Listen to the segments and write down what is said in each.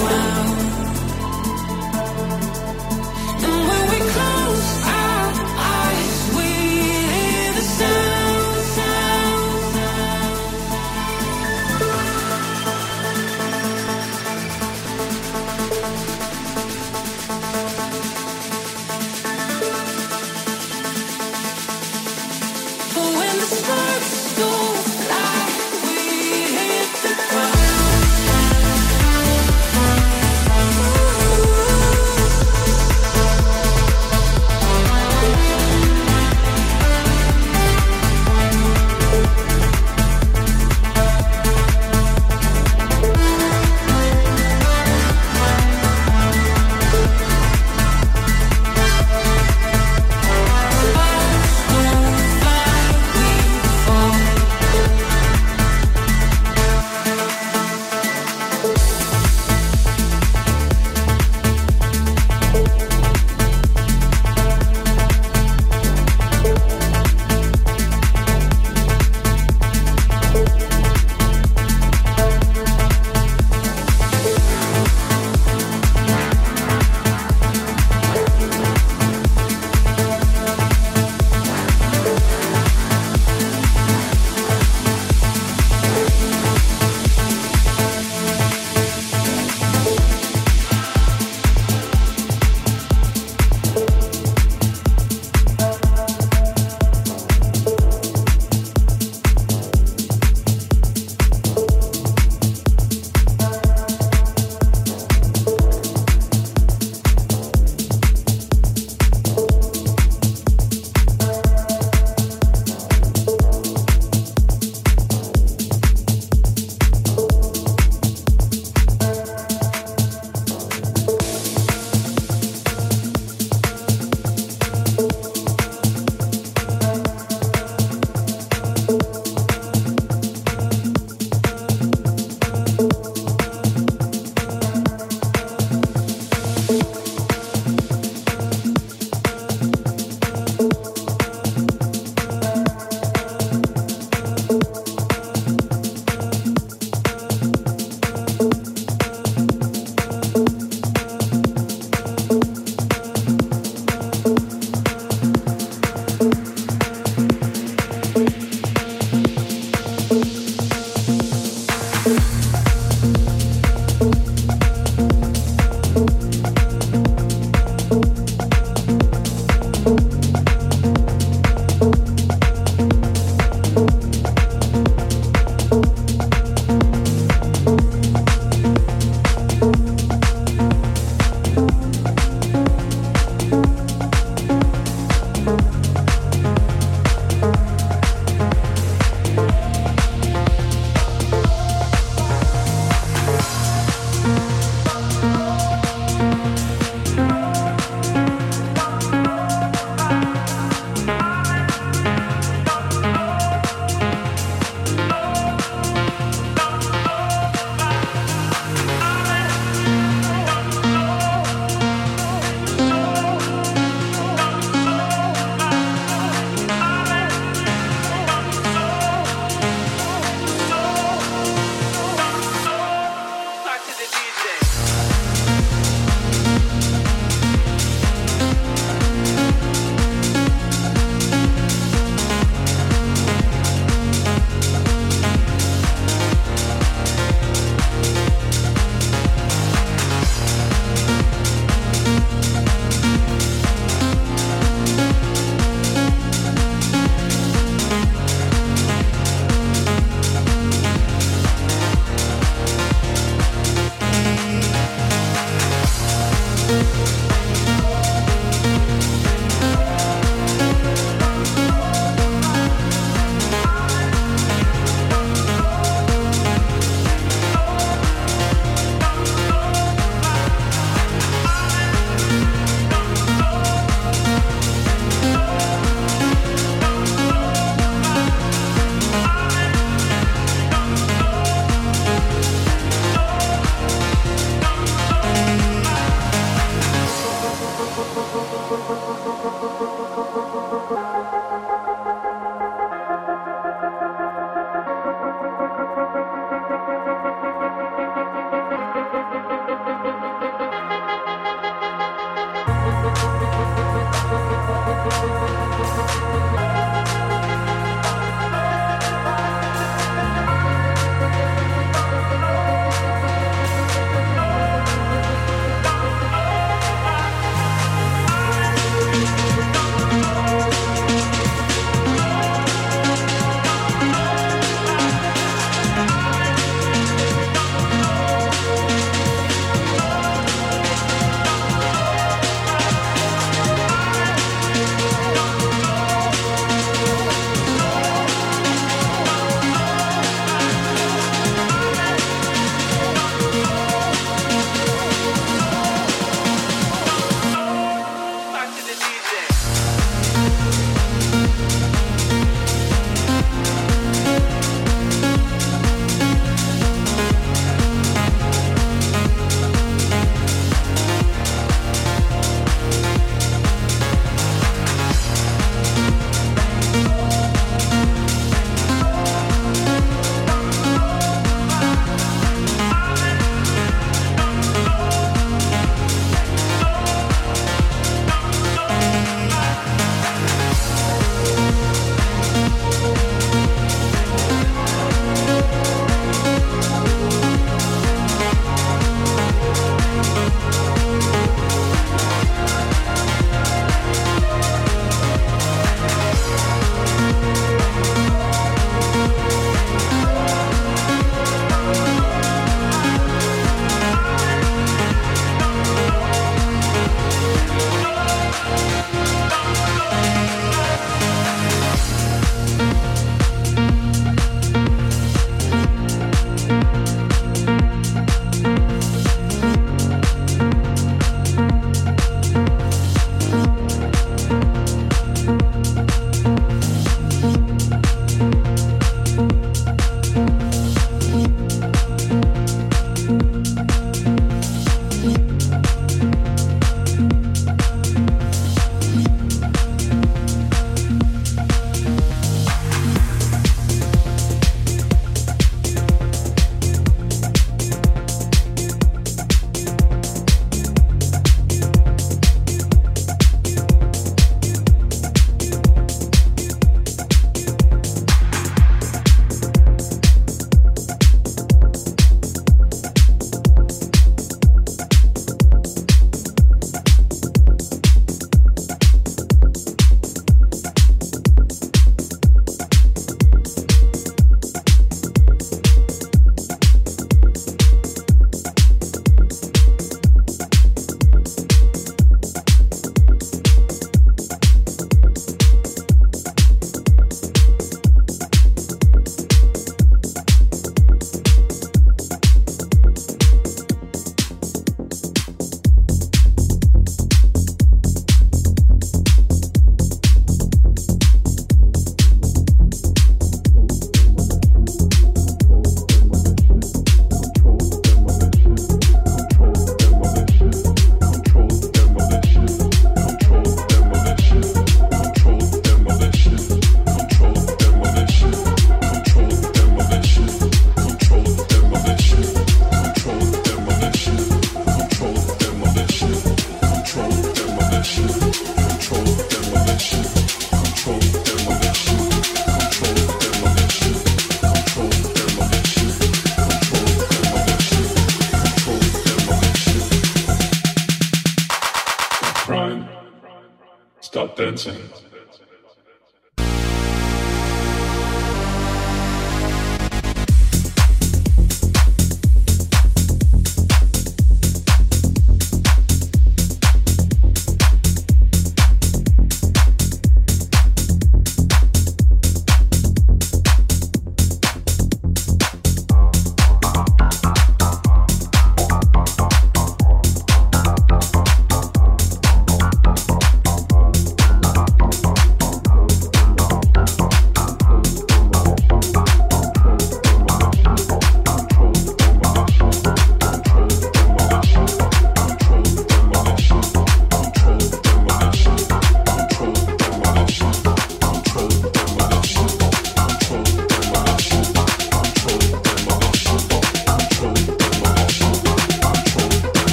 sparks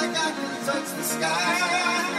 like I can touch the sky.